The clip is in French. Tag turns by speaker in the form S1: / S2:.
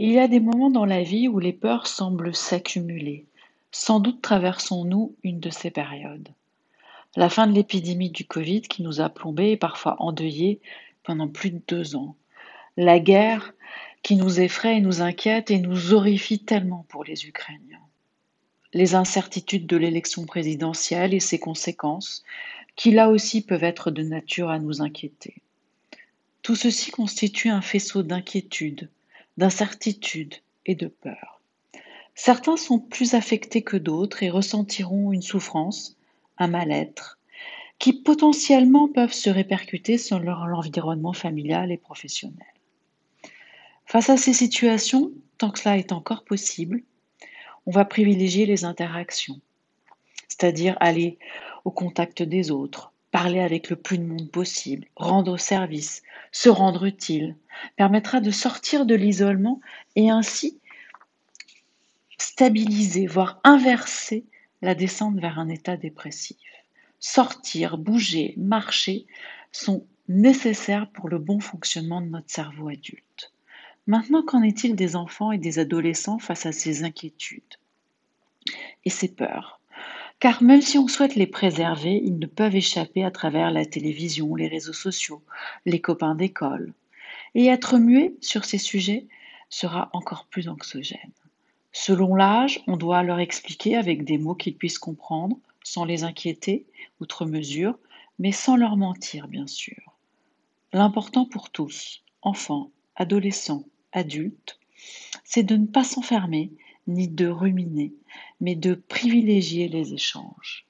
S1: Il y a des moments dans la vie où les peurs semblent s'accumuler. Sans doute traversons-nous une de ces périodes. La fin de l'épidémie du Covid qui nous a plombés et parfois endeuillés pendant plus de deux ans. La guerre qui nous effraie et nous inquiète et nous horrifie tellement pour les Ukrainiens. Les incertitudes de l'élection présidentielle et ses conséquences, qui là aussi peuvent être de nature à nous inquiéter. Tout ceci constitue un faisceau d'inquiétude, d'incertitude et de peur. Certains sont plus affectés que d'autres et ressentiront une souffrance, un mal-être, qui potentiellement peuvent se répercuter sur leur environnement familial et professionnel. Face à ces situations, tant que cela est encore possible, on va privilégier les interactions, c'est-à-dire aller au contact des autres, parler avec le plus de monde possible, rendre service, se rendre utile, permettra de sortir de l'isolement et ainsi stabiliser, voire inverser la descente vers un état dépressif. Sortir, bouger, marcher sont nécessaires pour le bon fonctionnement de notre cerveau adulte. Maintenant, qu'en est-il des enfants et des adolescents face à ces inquiétudes et ces peurs? Car même si on souhaite les préserver, ils ne peuvent échapper à travers la télévision, les réseaux sociaux, les copains d'école. Et être muet sur ces sujets sera encore plus anxiogène. Selon l'âge, on doit leur expliquer avec des mots qu'ils puissent comprendre, sans les inquiéter, outre mesure, mais sans leur mentir, bien sûr. L'important pour tous, enfants, adolescents, adultes, c'est de ne pas s'enfermer, ni de ruminer, mais de privilégier les échanges.